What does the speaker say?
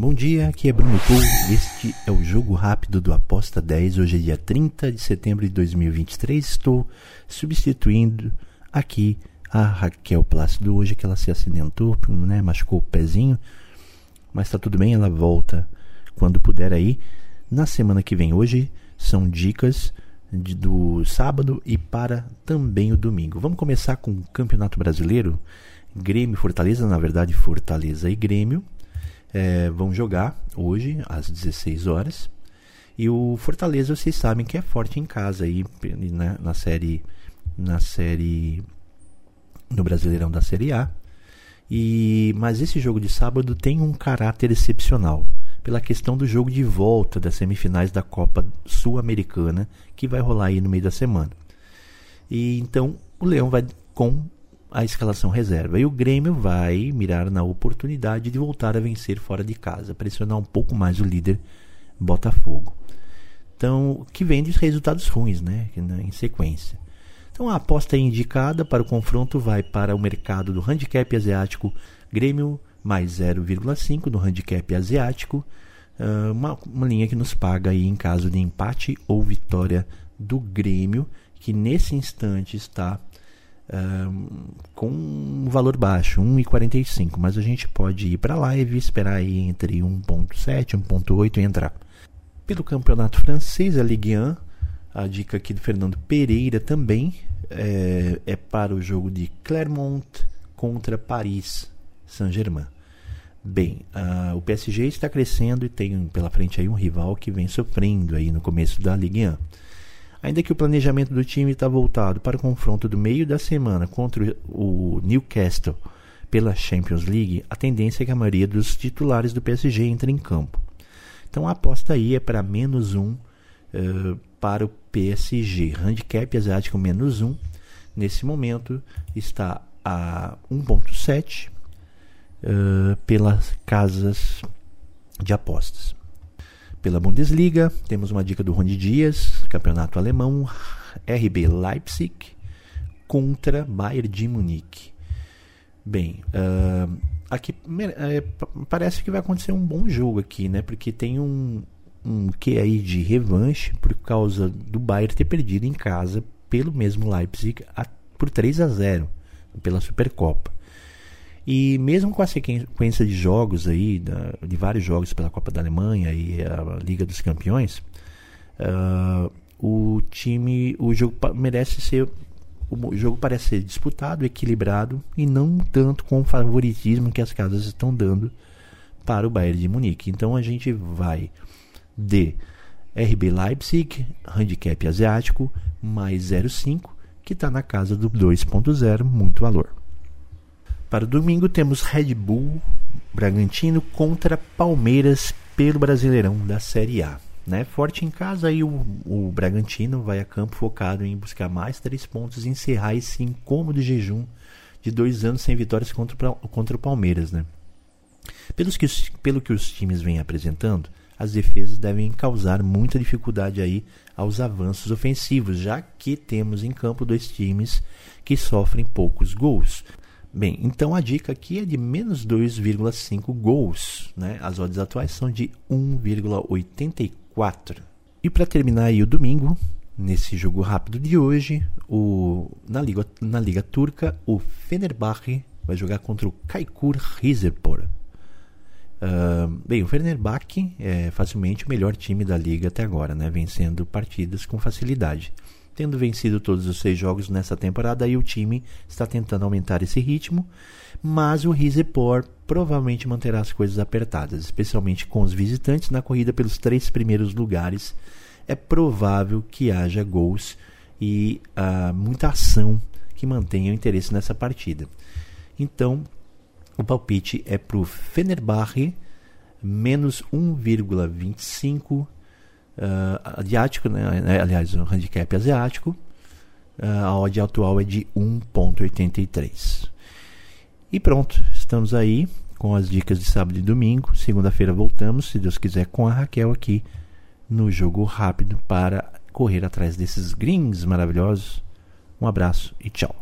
Bom dia, aqui é Bruno Pool. Este é o Jogo Rápido do Aposta 10. Hoje é dia 30 de setembro de 2023. Estou substituindo aqui a Raquel Plácido hoje que ela se acidentou, né, machucou o pezinho. Mas está tudo bem, ela volta quando puder aí. Na semana que vem, hoje são dicas de, do sábado e para também o domingo. Vamos começar com o Campeonato Brasileiro. Grêmio Fortaleza, na verdade Fortaleza e Grêmio é, vão jogar hoje às 16 horas. E o Fortaleza, vocês sabem que é forte em casa aí né, na série na série no Brasileirão da Série A. E mas esse jogo de sábado tem um caráter excepcional pela questão do jogo de volta das semifinais da Copa Sul-Americana que vai rolar aí no meio da semana. E então o Leão vai com a escalação reserva. E o Grêmio vai mirar na oportunidade de voltar a vencer fora de casa, pressionar um pouco mais o líder Botafogo. Então, que vem de resultados ruins, né, em sequência. Então, a aposta indicada para o confronto vai para o mercado do handicap asiático Grêmio mais 0,5 no handicap asiático, uma, uma linha que nos paga aí em caso de empate ou vitória do Grêmio, que nesse instante está com um valor baixo, 1,45, mas a gente pode ir para a live, esperar aí entre 1,7 e 1,8 e entrar. Pelo campeonato francês, a Ligue 1, a dica aqui do Fernando Pereira também é, é para o jogo de Clermont contra Paris Saint-Germain. Bem, o PSG está crescendo e tem pela frente aí um rival que vem sofrendo aí no começo da Ligue 1. Ainda que o planejamento do time está voltado para o confronto do meio da semana contra o Newcastle pela Champions League, a tendência é que a maioria dos titulares do PSG entre em campo. Então a aposta aí é para menos um uh, para o PSG. Handicap asiático menos um. Nesse momento está a 1.7 uh, pelas casas de apostas. Pela Bundesliga, temos uma dica do Rony Dias, campeonato alemão, RB Leipzig contra Bayern de Munique. Bem, uh, aqui uh, parece que vai acontecer um bom jogo aqui, né? Porque tem um, um que aí de revanche por causa do Bayern ter perdido em casa pelo mesmo Leipzig a, por 3 a 0 pela Supercopa. E mesmo com a sequência de jogos aí, de vários jogos pela Copa da Alemanha e a Liga dos Campeões, uh, o time, o jogo merece ser, o jogo parece ser disputado, equilibrado e não tanto com o favoritismo que as casas estão dando para o Bayern de Munique. Então a gente vai de RB Leipzig, handicap asiático, mais 0,5, que está na casa do 2,0, muito valor. Para o domingo temos Red Bull Bragantino contra Palmeiras pelo Brasileirão da Série A. Né? Forte em casa, aí o, o Bragantino vai a campo focado em buscar mais três pontos e encerrar esse incômodo jejum de dois anos sem vitórias contra, contra o Palmeiras. Né? Pelos que, pelo que os times vêm apresentando, as defesas devem causar muita dificuldade aí aos avanços ofensivos, já que temos em campo dois times que sofrem poucos gols. Bem, então a dica aqui é de menos 2,5 gols. Né? As odds atuais são de 1,84. E para terminar aí o domingo, nesse jogo rápido de hoje, o, na, Liga, na Liga Turca, o Fenerbahçe vai jogar contra o Kaikur Rizepor. Uh, bem, o Fenerbahçe é facilmente o melhor time da liga até agora, né? vencendo partidas com facilidade. Tendo vencido todos os seis jogos nessa temporada, aí o time está tentando aumentar esse ritmo, mas o Rizepor provavelmente manterá as coisas apertadas, especialmente com os visitantes na corrida pelos três primeiros lugares. É provável que haja gols e uh, muita ação que mantenha o interesse nessa partida. Então, o palpite é para o Fenerbahçe menos 1,25 uh, asiático, né? É, aliás, o handicap asiático, uh, a odd atual é de 1.83. E pronto, estamos aí com as dicas de sábado e domingo. Segunda-feira voltamos, se Deus quiser, com a Raquel aqui no jogo rápido para correr atrás desses greens maravilhosos. Um abraço e tchau.